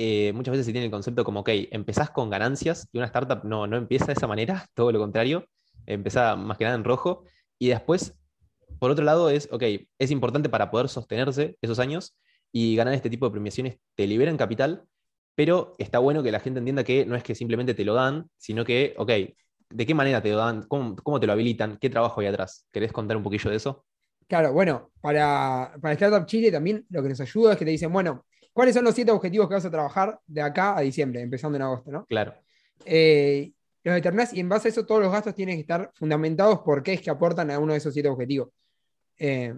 eh, muchas veces se tiene el concepto como, ok, empezás con ganancias y una startup no, no empieza de esa manera, todo lo contrario, empieza más que nada en rojo. Y después, por otro lado, es, ok, es importante para poder sostenerse esos años y ganar este tipo de premiaciones, te liberan capital, pero está bueno que la gente entienda que no es que simplemente te lo dan, sino que, ok, ¿De qué manera te lo dan? ¿Cómo, te lo habilitan? ¿Qué trabajo hay atrás? ¿Querés contar un poquillo de eso? Claro, bueno, para, para Startup Chile también lo que nos ayuda es que te dicen, bueno, ¿cuáles son los siete objetivos que vas a trabajar de acá a diciembre, empezando en agosto, ¿no? Claro. Eh, los determinás y en base a eso todos los gastos tienen que estar fundamentados por qué es que aportan a uno de esos siete objetivos. Eh,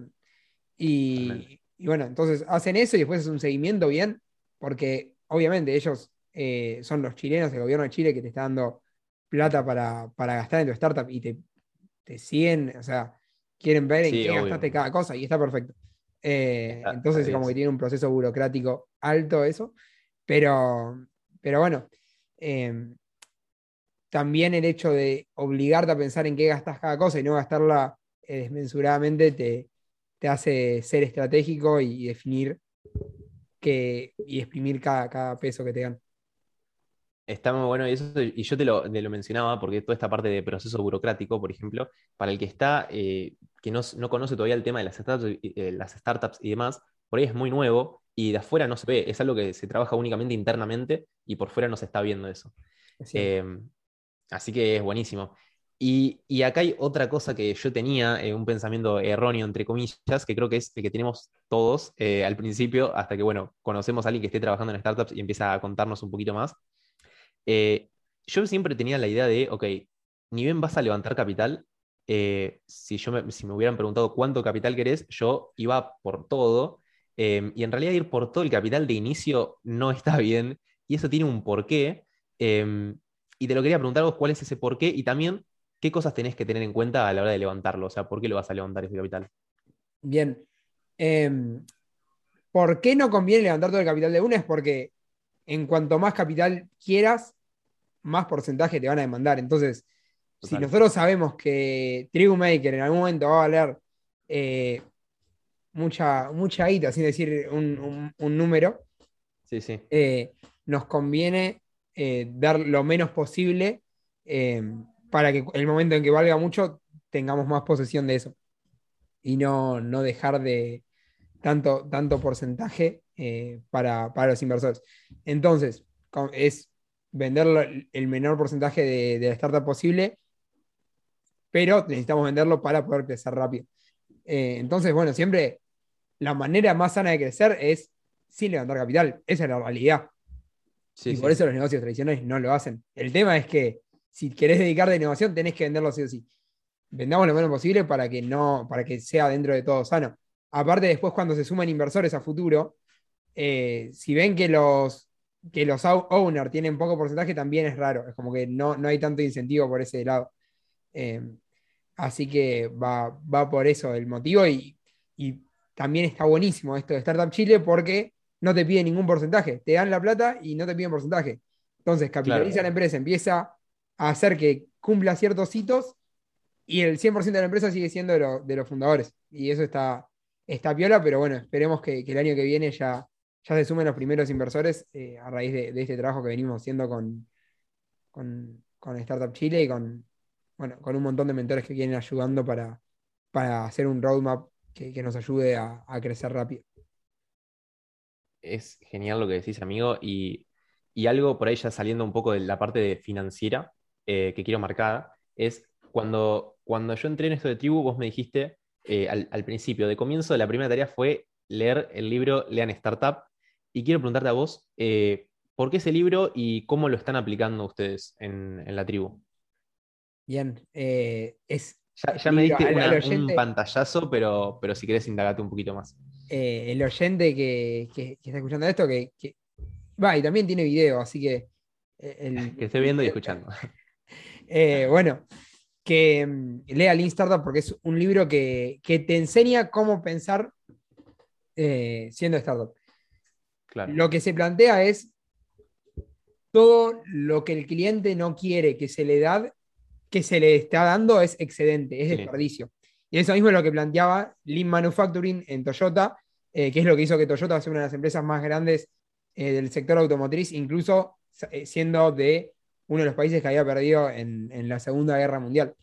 y, bueno, entonces hacen eso y después es un seguimiento bien, porque obviamente ellos eh, son los chilenos, el gobierno de Chile que te está dando plata para, gastar en tu startup y te, te siguen, o sea, quieren ver en qué gastaste cada cosa y está perfecto. Eh, entonces, es como que tiene un proceso burocrático alto eso, pero, pero bueno, em, también el hecho de obligarte a pensar en qué gastas cada cosa y no gastarla eh, desmensuradamente te, te, hace ser estratégico y, definir que, y exprimir cada, cada peso que te dan. Está muy bueno y, eso, y yo te lo, mencionaba porque toda esta parte de proceso burocrático, por ejemplo, para el que está, eh, que no, conoce todavía el tema de las startups, eh, las startups y demás, por ahí es muy nuevo y de afuera no se ve, es algo que se trabaja únicamente internamente y por fuera no se está viendo eso. Em, así que es buenísimo. Y, acá hay otra cosa que yo tenía, eh, un pensamiento erróneo, entre comillas, que creo que es el que tenemos todos al principio, hasta que, bueno, conocemos a alguien que esté trabajando en startups y empieza a contarnos un poquito más eh, yo siempre tenía la idea de, ok, ni bien vas a levantar capital, eh, si, yo me, si me hubieran preguntado cuánto capital querés, yo iba por todo Em, y en realidad ir por todo el capital de inicio no está bien, y eso tiene un porqué. Y te lo quería preguntar vos, ¿cuál es ese porqué? Y también, ¿qué cosas tenés que tener en cuenta a la hora de levantarlo? O sea, ¿por qué lo vas a levantar ese capital? Bien. Em, ¿Por qué no conviene levantar todo el capital de una? Es porque en cuanto más capital quieras, más porcentaje te van a demandar. Entonces, si nosotros sabemos que Tribu Maker en algún momento va a valer eh, mucha, mucha guita, sin decir un, número, sí, sí. Eh, nos conviene eh, dar lo menos posible para que el momento en que valga mucho tengamos más posesión de eso y no, no dejar de tanto, tanto porcentaje para, para, los inversores. Entonces, es vender el menor porcentaje de, de, la startup posible, pero necesitamos venderlo para poder crecer rápido. Eh, entonces, bueno, siempre la manera más sana de crecer es sin levantar capital. Esa es la realidad. y por eso los negocios tradicionales no lo hacen. El tema es que si querés dedicarte a innovación, tenés que venderlo sí o sí. Vendamos lo menos posible para que, no, para que sea dentro de todo sano. Aparte, después, cuando se suman inversores a futuro, eh, si ven que los, que los owners tienen poco porcentaje, también es raro. Es como que no, no hay tanto incentivo por ese lado. Eh, Así que va, por eso el motivo y, también está buenísimo esto de Startup Chile porque no te piden ningún porcentaje, te dan la plata y no te piden porcentaje. Entonces capitaliza la empresa, empieza a hacer que cumpla ciertos hitos y el 100% de la empresa sigue siendo de, los fundadores. Y eso está, está piola, pero bueno, esperemos que, el año que viene ya, ya se sumen los primeros inversores eh, a raíz de, este trabajo que venimos haciendo con, con, con Startup Chile y con, bueno, con un montón de mentores que vienen ayudando para, para hacer un roadmap que, nos ayude a, crecer rápido. Es genial lo que decís, amigo, y, algo por ahí ya saliendo un poco de la parte financiera eh, que quiero marcar, es cuando, cuando yo entré en esto de tribu, vos me dijiste eh, al, principio, de comienzo, la primera tarea fue leer el libro Lean Startup, y quiero preguntarte a vos, eh, ¿por qué ese libro y cómo lo están aplicando ustedes en la tribu? Bien, eh, es. Ya, me diste un pantallazo, pero, pero si querés indagarte un poquito más. Eh, el oyente que, está escuchando esto, que, va, y también tiene video, así que. Que esté viendo y escuchando. bueno, que mm, lea Lean Startup porque es un libro que, te enseña cómo pensar siendo startup. Lo que se plantea es todo lo que el cliente no quiere que se le da que se le está dando es excedente, es desperdicio. Y eso mismo es lo que planteaba Lean Manufacturing en Toyota, eh, que es lo que hizo que Toyota sea una de las empresas más grandes eh, del sector automotriz, incluso eh, siendo de uno de los países que había perdido en, la Segunda Guerra Mundial.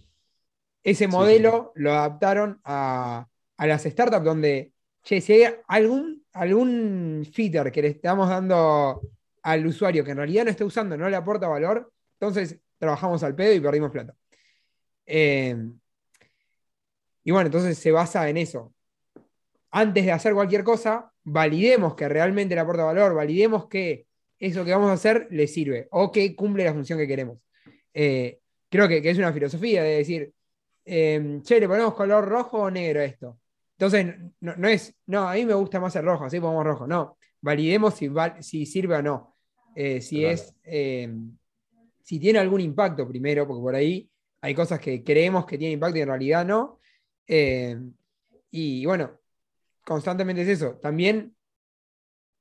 Ese modelo lo adaptaron a, las startups donde, che, si hay algún, algún feature que le estamos dando al usuario que en realidad no está usando, no le aporta valor, entonces trabajamos al pedo y perdimos plata. Eh, y bueno, entonces se basa en eso. Antes de hacer cualquier cosa, validemos que realmente le aporta valor, validemos que eso que vamos a hacer le sirve o que cumple la función que queremos. Eh, creo que, es una filosofía de decir, eh, che, le ponemos color rojo o negro a esto. Entonces, no, es, no, a mí me gusta más el rojo, así ponemos rojo. No, validemos si, si sirve o no. si es si tiene algún impacto primero, porque por ahí hay cosas que creemos que tienen impacto y en realidad no. Eh, y bueno, constantemente es eso. También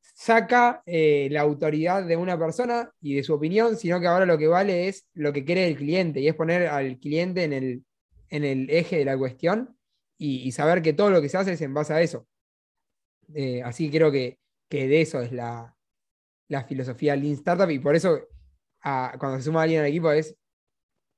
saca eh, la autoridad de una persona y de su opinión, sino que ahora lo que vale es lo que quiere el cliente y es poner al cliente en el, en el eje de la cuestión y, saber que todo lo que se hace es en base a eso. Eh, así creo que, de eso es la, la filosofía Lean Startup y por eso cuando se suma alguien al equipo es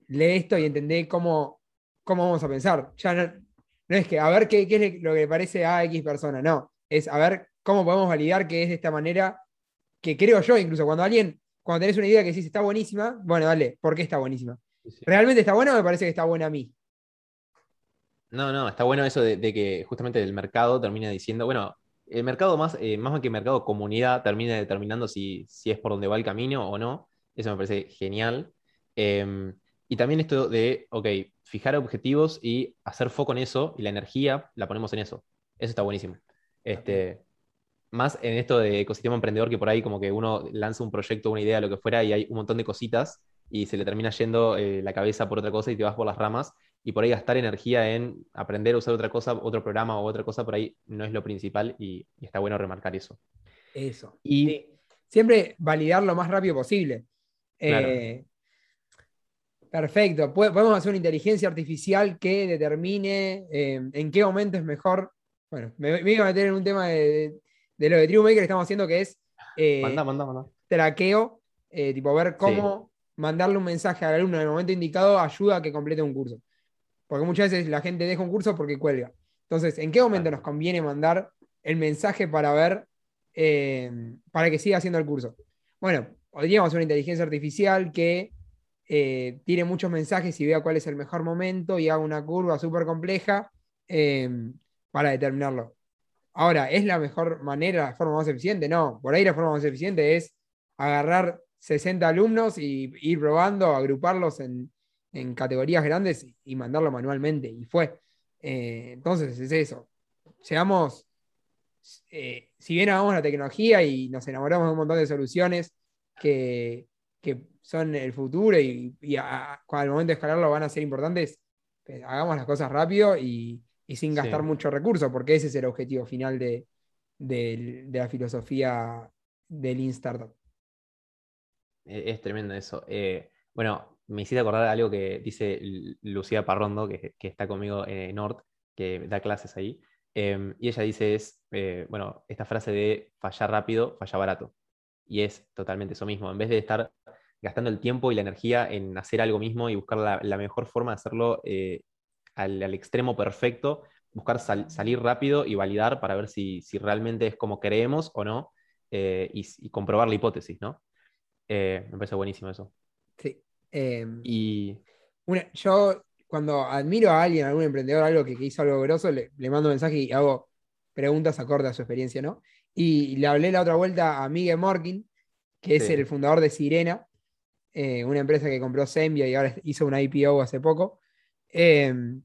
lee esto y entender cómo, cómo vamos a pensar. Ya no, es que a ver qué, es lo que le parece a X persona, no. Es a ver cómo podemos validar que es de esta manera que creo yo, incluso cuando alguien, cuando tenés una idea que decís está buenísima, bueno, dale, ¿por qué está buenísima? ¿Realmente está buena o me parece que está buena a mí? No, no, está bueno eso de, que justamente el mercado termina diciendo, bueno, el mercado más, eh, más que mercado comunidad termina determinando si, si es por donde va el camino o no. Eso me parece genial. Em, y también esto de, ok, fijar objetivos y hacer foco en eso y la energía la ponemos en eso. Eso está buenísimo. Este, más en esto de ecosistema emprendedor que por ahí como que uno lanza un proyecto, una idea, lo que fuera, y hay un montón de cositas y se le termina yendo eh, la cabeza por otra cosa y te vas por las ramas. Y por ahí gastar energía en aprender a usar otra cosa, otro programa o otra cosa, por ahí no es lo principal y, está bueno remarcar eso. Eso. Y siempre validar lo más rápido posible. Eh, perfecto. Podemos hacer una inteligencia artificial que determine eh, en qué momento es mejor. Bueno, me, iba a meter en un tema de, lo de True Maker que estamos haciendo que es eh, manda, manda, traqueo, tipo ver cómo mandarle un mensaje al alumno en el momento indicado ayuda a que complete un curso. Porque muchas veces la gente deja un curso porque cuelga. Entonces, ¿en qué momento nos conviene mandar el mensaje para ver, eh, para que siga haciendo el curso? Bueno, podríamos una inteligencia artificial que eh, tire muchos mensajes y vea cuál es el mejor momento y haga una curva súper compleja eh, para determinarlo. Ahora, ¿es la mejor manera, la forma más eficiente? No, por ahí la forma más eficiente es agarrar 60 alumnos y ir probando, agruparlos en, categorías grandes y mandarlo manualmente. Y fue. Eh, entonces es eso. Seamos, eh, si bien hagamos la tecnología y nos enamoramos de un montón de soluciones que, son el futuro y, al momento de escalarlo van a ser importantes, pues, hagamos las cosas rápido y, sin gastar mucho recurso, porque ese es el objetivo final de, de la filosofía del Lean Startup. E-, es, tremendo eso. Eh, bueno, me hiciste acordar algo que dice Lucía Parrondo, que, está conmigo en Nord, que da clases ahí. Em, y ella dice es, eh, bueno, esta frase de fallar rápido, falla barato. Y es totalmente eso mismo. En vez de estar gastando el tiempo y la energía en hacer algo mismo y buscar la, mejor forma de hacerlo eh, al, extremo perfecto, buscar salir rápido y validar para ver si, realmente es como creemos o no, y, comprobar la hipótesis, ¿no? Eh, me parece buenísimo eso. Sí. Em, y. yo, cuando admiro a alguien, a algún emprendedor, algo que, hizo algo grosso, le, mando un mensaje y hago preguntas acorde a su experiencia, ¿no? Y le hablé la otra vuelta a Miguel Morkin, que es el fundador de Sirena, eh, una empresa que compró Sembia y ahora hizo una IPO hace poco. Em,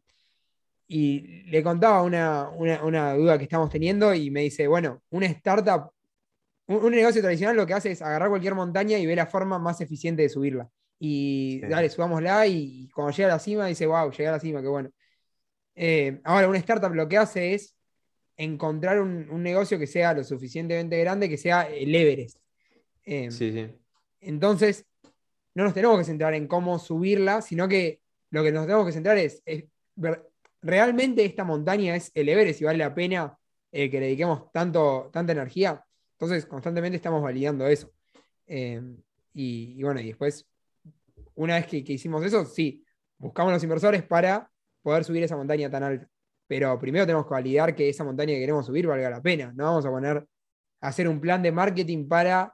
y le contaba una, una, duda que estamos teniendo y me dice, bueno, una startup un, negocio tradicional lo que hace es agarrar cualquier montaña y ver la forma más eficiente de subirla. Y dale, subámosla y cuando llega a la cima dice, wow, llegué a la cima, qué bueno. Eh, ahora, una startup lo que hace es encontrar un, negocio que sea lo suficientemente grande, que sea el Everest. Eh, sí, sí. Entonces, no nos tenemos que centrar en cómo subirla, sino que lo que nos tenemos que centrar es, ver, realmente esta montaña es el Everest y vale la pena eh, que le dediquemos tanto, tanta energía. Entonces, constantemente estamos validando eso. Y, bueno, y después, una vez que, hicimos eso, sí, buscamos los inversores para poder subir esa montaña tan alta. Pero primero tenemos que validar que esa montaña que queremos subir valga la pena. No vamos a poner, a hacer un plan de marketing para,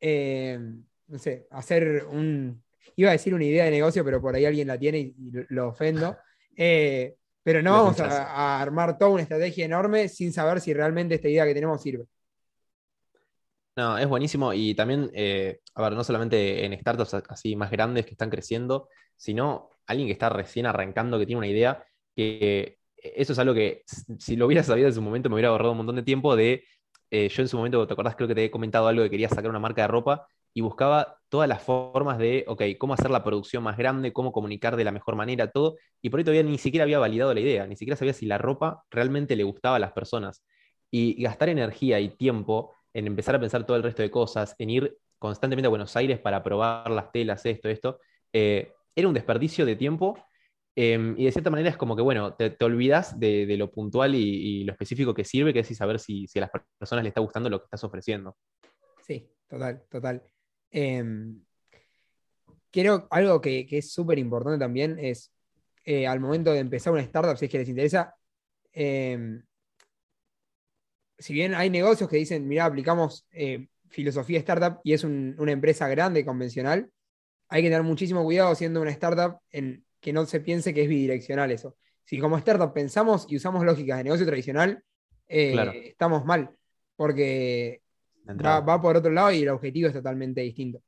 eh, no sé, hacer un, iba a decir una idea de negocio, pero por ahí alguien la tiene y, lo ofendo. Eh, pero no vamos a, armar toda una estrategia enorme sin saber si realmente esta idea que tenemos sirve. No, es buenísimo y también, eh, a ver, no solamente en startups así más grandes que están creciendo, sino alguien que está recién arrancando, que tiene una idea, que eso es algo que si lo hubiera sabido en su momento me hubiera ahorrado un montón de tiempo de, eh, yo en su momento, ¿te acordás? Creo que te he comentado algo que quería sacar una marca de ropa y buscaba todas las formas de, ok, cómo hacer la producción más grande, cómo comunicar de la mejor manera, todo, y por ahí todavía ni siquiera había validado la idea, ni siquiera sabía si la ropa realmente le gustaba a las personas. Y gastar energía y tiempo en empezar a pensar todo el resto de cosas, en ir constantemente a Buenos Aires para probar las telas, esto, esto, eh, era un desperdicio de tiempo em, y de cierta manera es como que, bueno, te, olvidas de, lo puntual y, lo específico que sirve, que es saber si, a las personas les está gustando lo que estás ofreciendo. Sí, total, total. Em, quiero, algo que, es súper importante también es, eh, al momento de empezar una startup, si es que les interesa, em, si bien hay negocios que dicen, mira, aplicamos eh, filosofía startup y es una empresa grande, convencional, hay que tener muchísimo cuidado siendo una startup en que no se piense que es bidireccional eso. Si como startup pensamos y usamos lógicas de negocio tradicional, eh, estamos mal, porque va, por otro lado y el objetivo es totalmente distinto.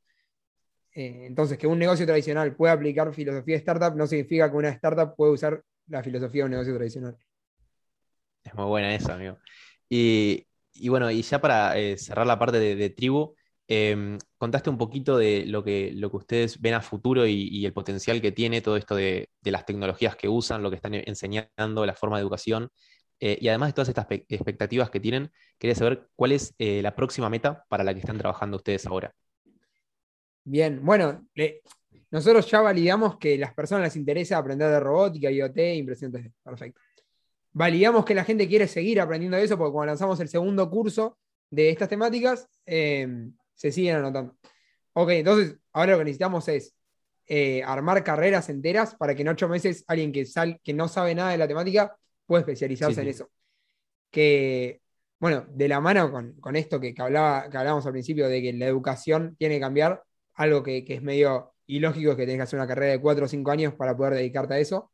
Eh, entonces, que un negocio tradicional pueda aplicar filosofía startup no significa que una startup pueda usar la filosofía de un negocio tradicional. Es muy buena eso, amigo. Y, bueno, y ya para eh, cerrar la parte de, tribu, em, contaste un poquito de lo que, lo que ustedes ven a futuro y, el potencial que tiene todo esto de, las tecnologías que usan, lo que están enseñando, la forma de educación. Eh, y además de todas estas expectativas que tienen, quería saber cuál es eh, la próxima meta para la que están trabajando ustedes ahora. Bien, bueno, nosotros ya validamos que a las personas les interesa aprender de robótica, IoT, impresión 3D. Perfecto validamos que la gente quiere seguir aprendiendo eso, porque cuando lanzamos el segundo curso de estas temáticas, eh, se siguen anotando. Ok, entonces ahora lo que necesitamos es eh, armar carreras enteras para que en ocho meses alguien que, sal, que no sabe nada de la temática pueda especializarse en eso. Que, bueno, de la mano con, esto que, hablaba, que hablábamos al principio de que la educación tiene que cambiar, algo que, que es medio ilógico es que tengas que hacer una carrera de cuatro o cinco años para poder dedicarte a eso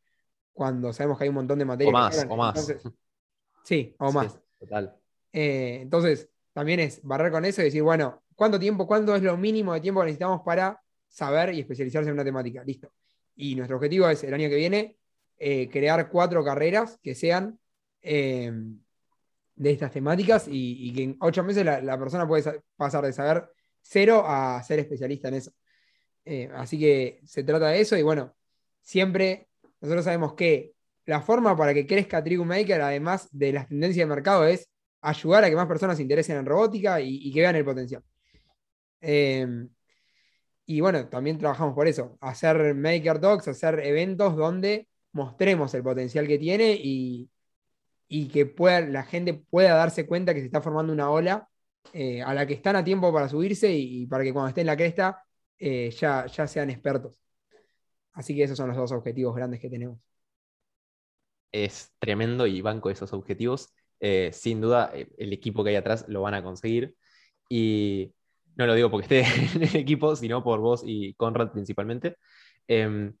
cuando sabemos que hay un montón de materias. O más, o más. sí, o más. total. Eh, entonces, también es barrer con eso y decir, bueno, ¿cuánto tiempo, cuánto es lo mínimo de tiempo que necesitamos para saber y especializarse en una temática? Listo. Y nuestro objetivo es el año que viene eh, crear cuatro carreras que sean eh, de estas temáticas y, que en ocho meses la, persona puede pasar de saber cero a ser especialista en eso. así que se trata de eso y bueno, siempre nosotros sabemos que la forma para que crezca Trigu Maker, además de las tendencias de mercado, es ayudar a que más personas se interesen en robótica y, que vean el potencial. Em, y bueno, también trabajamos por eso, hacer Maker Talks, hacer eventos donde mostremos el potencial que tiene y, que la gente pueda darse cuenta que se está formando una ola eh, a la que están a tiempo para subirse y, para que cuando estén en la cresta eh, ya sean expertos. Así que esos son los dos objetivos grandes que tenemos. Es tremendo y banco esos objetivos. Eh, sin duda, eh, el equipo que hay atrás lo van a conseguir. Y no lo digo porque esté en el equipo, sino por vos y Conrad principalmente. Em,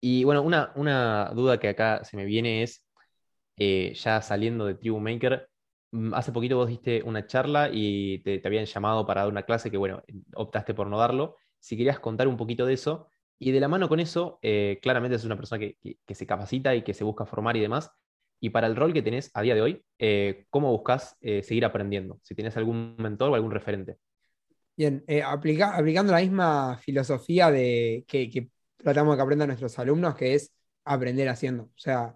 y bueno, una, duda que acá se me viene es, eh, ya saliendo de Tribu Maker, mm, hace poquito vos diste una charla y te, te, habían llamado para dar una clase que, bueno, optaste por no darlo. Si querías contar un poquito de eso y de la mano con eso, eh, claramente es una persona que, se capacita y que se busca formar y demás. Y para el rol que tenés a día de hoy, eh, ¿cómo buscas eh, seguir aprendiendo? Si tienes algún mentor o algún referente. Bien, aplicando la misma filosofía de que, tratamos de que aprendan nuestros alumnos, que es aprender haciendo. O sea,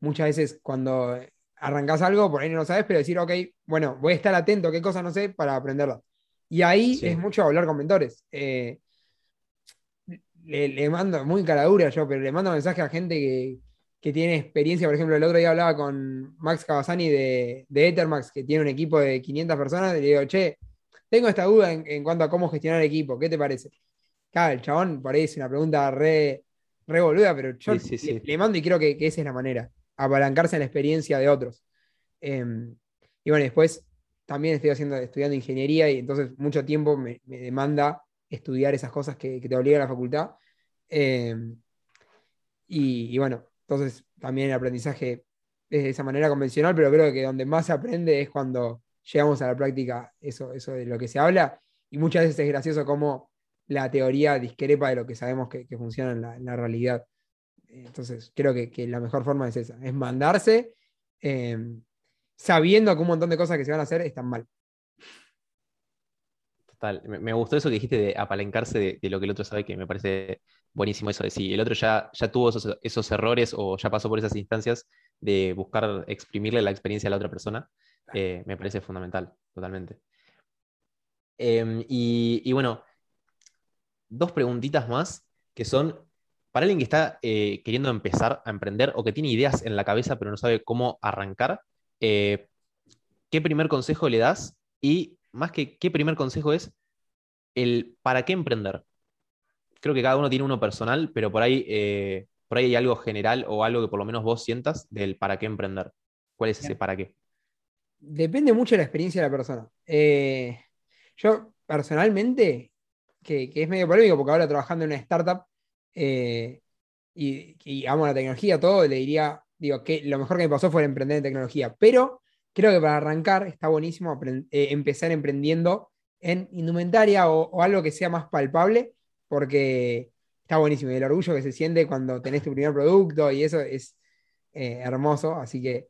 muchas veces cuando arrancas algo, por ahí no lo sabes, pero decir, ok, bueno, voy a estar atento qué cosas no sé para aprenderlas. Y ahí es mucho hablar con mentores le, mando, muy caradura yo, pero le mando mensaje a gente que, tiene experiencia. Por ejemplo, el otro día hablaba con Max Cavazani de, de Ethermax, que tiene un equipo de 500 personas, y le digo, che, tengo esta duda en, cuanto a cómo gestionar el equipo, ¿qué te parece? Claro, el chabón por ahí es una pregunta re, re boluda, pero yo Le, mando y creo que, esa es la manera, apalancarse en la experiencia de otros. Em, y bueno, después también estoy haciendo, estudiando ingeniería y entonces mucho tiempo me, me demanda estudiar esas cosas que, te obliga la facultad. Eh, y, bueno, entonces también el aprendizaje es de esa manera convencional, pero creo que donde más se aprende es cuando llegamos a la práctica, eso, eso de lo que se habla. Y muchas veces es gracioso cómo la teoría discrepa de lo que sabemos que, funciona en la, realidad. Entonces, creo que, la mejor forma es esa, es mandarse eh, sabiendo que un montón de cosas que se van a hacer están mal. Me, gustó eso que dijiste de apalancarse de, lo que el otro sabe, que me parece buenísimo eso de si el otro ya, ya tuvo esos, errores o ya pasó por esas instancias de buscar exprimirle la experiencia a la otra persona, eh, me parece fundamental, totalmente. Em, y, bueno, dos preguntitas más que son para alguien que está eh, queriendo empezar a emprender o que tiene ideas en la cabeza pero no sabe cómo arrancar, eh, ¿qué primer consejo le das? Y más que qué primer consejo es el para qué emprender. Creo que cada uno tiene uno personal, pero por ahí, eh, por ahí hay algo general o algo que por lo menos vos sientas del para qué emprender. ¿Cuál es ese para qué? Depende mucho de la experiencia de la persona. Eh, yo personalmente, que, es medio polémico porque ahora trabajando en una startup eh, y, amo la tecnología, todo, le diría, digo, que lo mejor que me pasó fue emprender en tecnología, pero creo que para arrancar está buenísimo eh, empezar emprendiendo en indumentaria o, algo que sea más palpable, porque está buenísimo. Y el orgullo que se siente cuando tenés tu primer producto y eso es eh, hermoso. Así que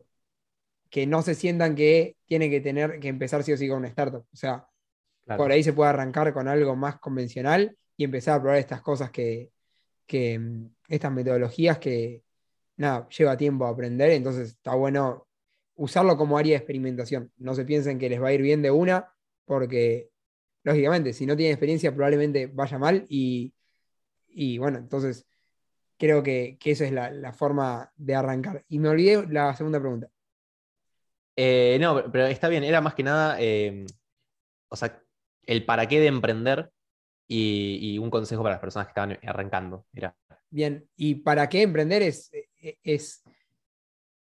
que no se sientan que tiene que tener que empezar sí o sí con una startup. O sea, Claro. por ahí se puede arrancar con algo más convencional y empezar a probar estas cosas que, que, mm, estas metodologías que, nada, lleva tiempo a aprender, entonces está bueno usarlo como área de experimentación. No se piensen que les va a ir bien de una, porque, lógicamente, si no tienen experiencia probablemente vaya mal y, y bueno, entonces creo que, que esa es la, la forma de arrancar. Y me olvidé la segunda pregunta. Eh, no, pero- está bien, era más que nada, eh, o sea, el para qué de emprender y, y un consejo para las personas que estaban arrancando. Era, Bien, ¿y para qué emprender es, eh, es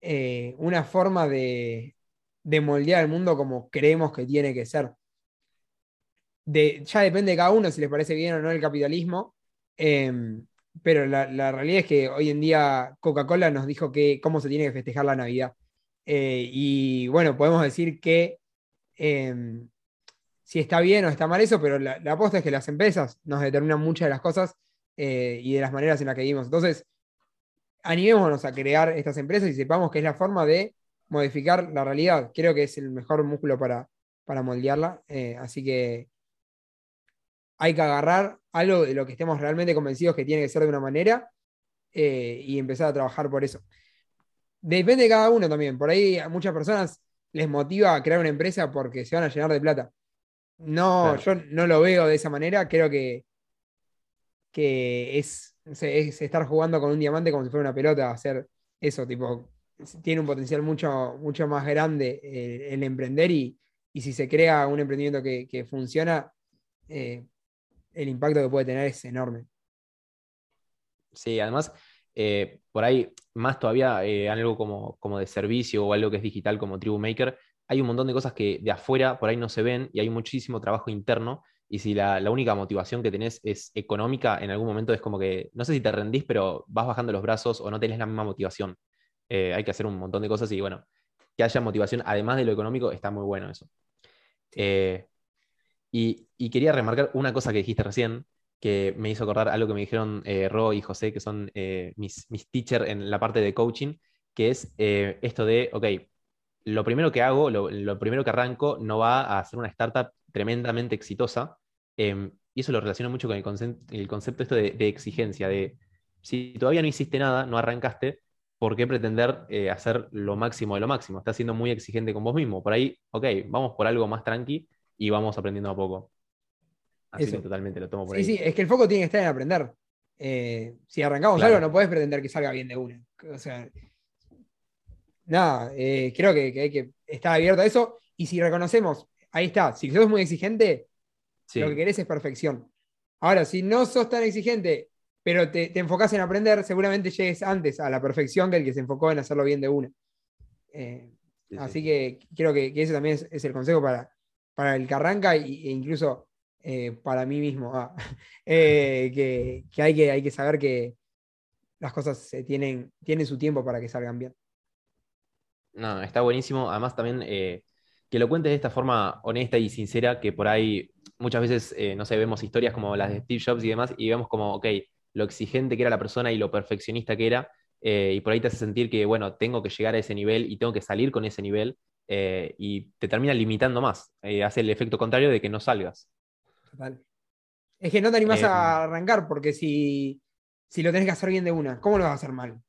eh, una forma de, de moldear el mundo como creemos que tiene que ser? Ya depende de cada uno si les parece bien o no el capitalismo, em, pero la, la realidad es que hoy en día Coca-Cola nos dijo que cómo se tiene que festejar la Navidad. Eh, y bueno, podemos decir que em, si está bien o está mal eso, pero la, la aposta es que las empresas nos determinan muchas de las cosas eh, y de las maneras en las que vivimos. Entonces, animémonos a crear estas empresas y sepamos que es la forma de modificar la realidad. Creo que es el mejor músculo para, para moldearla. eh, así que hay que agarrar algo de lo que estemos realmente convencidos que tiene que ser de una manera eh, y empezar a trabajar por eso. Depende de cada uno también. Por ahí a muchas personas les motiva a crear una empresa porque se van a llenar de plata. No, Claro. yo no lo veo de esa manera. Creo que, que es, es estar jugando con un diamante como si fuera una pelota, hacer eso, tipo, tiene un potencial mucho, mucho más grande eh, el emprender y, y si se crea un emprendimiento que, que funciona, eh, el impacto que puede tener es enorme. Sí, además, eh, por ahí, más todavía, algo como, como de servicio o algo que es digital como Tribu Maker, hay un montón de cosas que de afuera por ahí no se ven y hay muchísimo trabajo interno. Y si la, la única motivación que tenés es económica, en algún momento es como que, no sé si te rendís, pero vas bajando los brazos o no tenés la misma motivación. Eh, hay que hacer un montón de cosas y bueno, que haya motivación, además de lo económico, está muy bueno eso. Eh, y, y quería remarcar una cosa que dijiste recién, que me hizo acordar algo que me dijeron eh, Ro y José, que son eh, mis, mis teachers en la parte de coaching, que es esto de, ok, lo primero que hago, lo, lo primero que arranco, no va a ser una startup tremendamente exitosa. Eh, y eso lo relaciono mucho con el, concep- el concepto esto de, de exigencia, de si todavía no hiciste nada, no arrancaste, ¿por qué pretender eh, hacer lo máximo de lo máximo? Estás siendo muy exigente con vos mismo. Por ahí, ok, vamos por algo más tranqui y vamos aprendiendo a poco. Así Eso. que totalmente lo tomo por Sí, ahí. sí, es que el foco tiene que estar en aprender. Eh, si arrancamos Claro. algo, no podés pretender que salga bien de una. O sea, nada, eh, creo que, que hay que estar abierto a eso. Y si reconocemos, ahí está, si sos muy exigente, Sí. lo que querés es perfección. Ahora, si no sos tan exigente, pero te, te enfocás en aprender, seguramente llegues antes a la perfección que el que se enfocó en hacerlo bien de una. Eh, Sí, sí. Así que creo que, que ese también es, es el consejo para, para el que arranca e incluso eh, para mí mismo. ah, eh, que, que hay que hay que saber que las cosas tienen, tienen su tiempo para que salgan bien. No, está buenísimo. Además, también que lo cuentes de esta forma honesta y sincera, que por ahí muchas veces, eh, no sé, vemos historias como las de Steve Jobs y demás, y vemos como, ok, lo exigente que era la persona y lo perfeccionista que era, eh, y por ahí te hace sentir que, bueno, tengo que llegar a ese nivel y tengo que salir con ese nivel, eh, y te termina limitando más. Hace el efecto contrario de que no salgas. Total. Es que no te animás a arrancar porque si, si lo tenés que hacer bien de una, ¿cómo lo vas a hacer mal?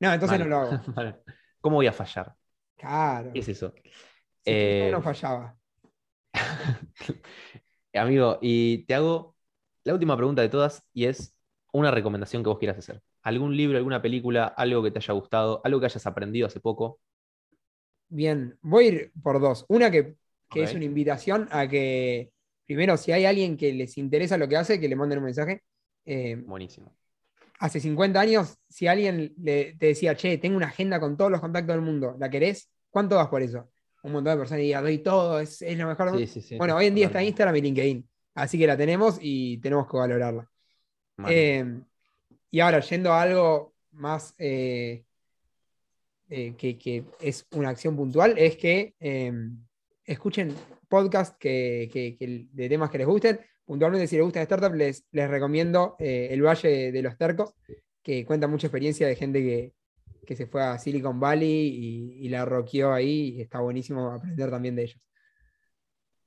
No, entonces Mal. no lo hago. ¿Cómo voy a fallar? Claro. ¿Qué es eso? Si no fallaba. Amigo, y te hago la última pregunta de todas y es una recomendación que vos quieras hacer. ¿Algún libro, alguna película, algo que te haya gustado, algo que hayas aprendido hace poco? Bien, voy a ir por dos. Una que, que es una invitación a que, primero, si hay alguien que les interesa lo que hace, que le manden un mensaje. Eh, Buenísimo. hace 50 años, si alguien le- te decía, che, tengo una agenda con todos los contactos del mundo, ¿la querés? ¿Cuánto vas por eso? Un montón de personas dirían, doy todo, es, es lo mejor. Sí, sí, sí. bueno, hoy en día está. Instagram y LinkedIn, así que la tenemos y tenemos que valorarla. Eh, y ahora, yendo a algo más eh, eh, que, que es una acción puntual, es que eh, escuchen podcasts que, que- que- de temas que les gusten. Puntualmente, si les gusta Startup, les, les recomiendo eh, El Valle de los Tercos, que cuenta mucha experiencia de gente que, que se fue a Silicon Valley y, la roqueó ahí. Y está buenísimo aprender también de ellos.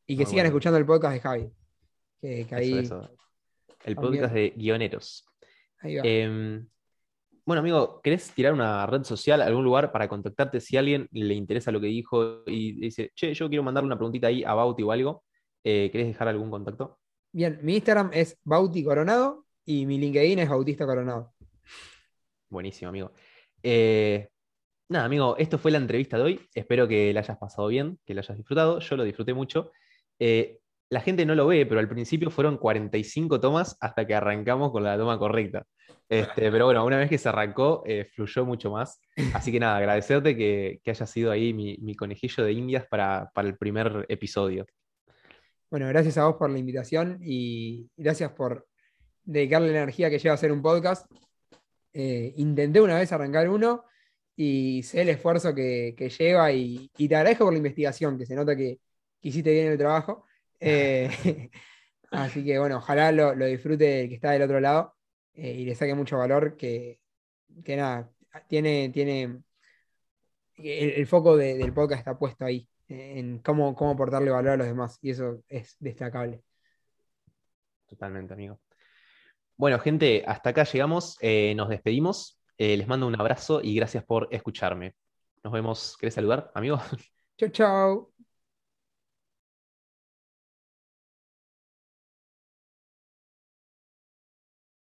Y que sigan escuchando el podcast de Javi. Que, ahí El podcast de guioneros. Em, bueno, amigo, ¿querés tirar una red social, algún lugar para contactarte si a alguien le interesa lo que dijo y dice, che, yo quiero mandarle una preguntita ahí a Bauti o algo? Eh, ¿Querés dejar algún contacto? Bien, mi Instagram es Bauti Coronado y mi LinkedIn es Bautista Coronado. Buenísimo, amigo. Eh, nada, amigo, esto fue la entrevista de hoy. Espero que la hayas pasado bien, que la hayas disfrutado. Yo lo disfruté mucho. Eh, la gente no lo ve, pero al principio fueron 45 tomas hasta que arrancamos con la toma correcta. Este, pero bueno, una vez que se arrancó, eh, fluyó mucho más. Así que nada, agradecerte que, que hayas sido ahí mi, conejillo de indias para, el primer episodio. Bueno, gracias a vos por la invitación y gracias por dedicarle la energía que lleva a hacer un podcast. Eh, intenté una vez arrancar uno y sé el esfuerzo que, lleva y, te agradezco por la investigación, que se nota que, hiciste bien el trabajo. Eh, así que bueno, ojalá lo, lo, disfrute el que está del otro lado eh, y le saque mucho valor que, nada, tiene, tiene el, foco del podcast está puesto ahí, en cómo, cómo aportarle valor a los demás, y eso es destacable. Totalmente, amigo. Bueno, gente, hasta acá llegamos. Eh, nos despedimos. Eh, les mando un abrazo y gracias por escucharme. Nos vemos. ¿Querés saludar, amigo? Chau, chau.